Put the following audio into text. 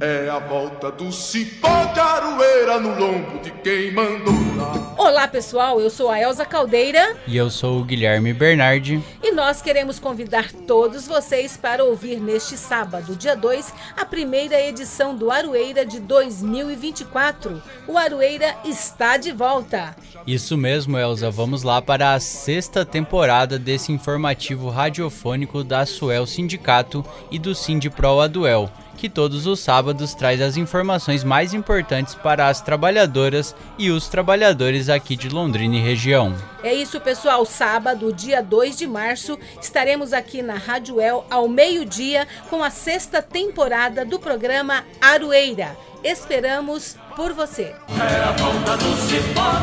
É a volta do cipó de aroeira no lombo de quem mandou dar. Olá pessoal, eu sou a Elza Caldeira E eu sou o Guilherme Bernardi. e nós queremos convidar todos vocês para ouvir neste sábado, dia 2, a primeira edição do Aroeira de 2024. O Aroeira está de volta. Isso mesmo, Elza. Vamos lá para a sexta temporada desse informativo radiofônico da Suel Sindicato e do Sindipro Aduel, que todos os sábados traz as informações mais importantes para as trabalhadoras e os trabalhadores aqui de Londrina e região. É isso, pessoal. Sábado, dia 2 de março, estaremos aqui na Rádio El ao meio-dia com a sexta temporada do programa Aroeira. Esperamos por você. É a volta do cipó